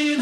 say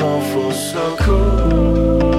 come full circle.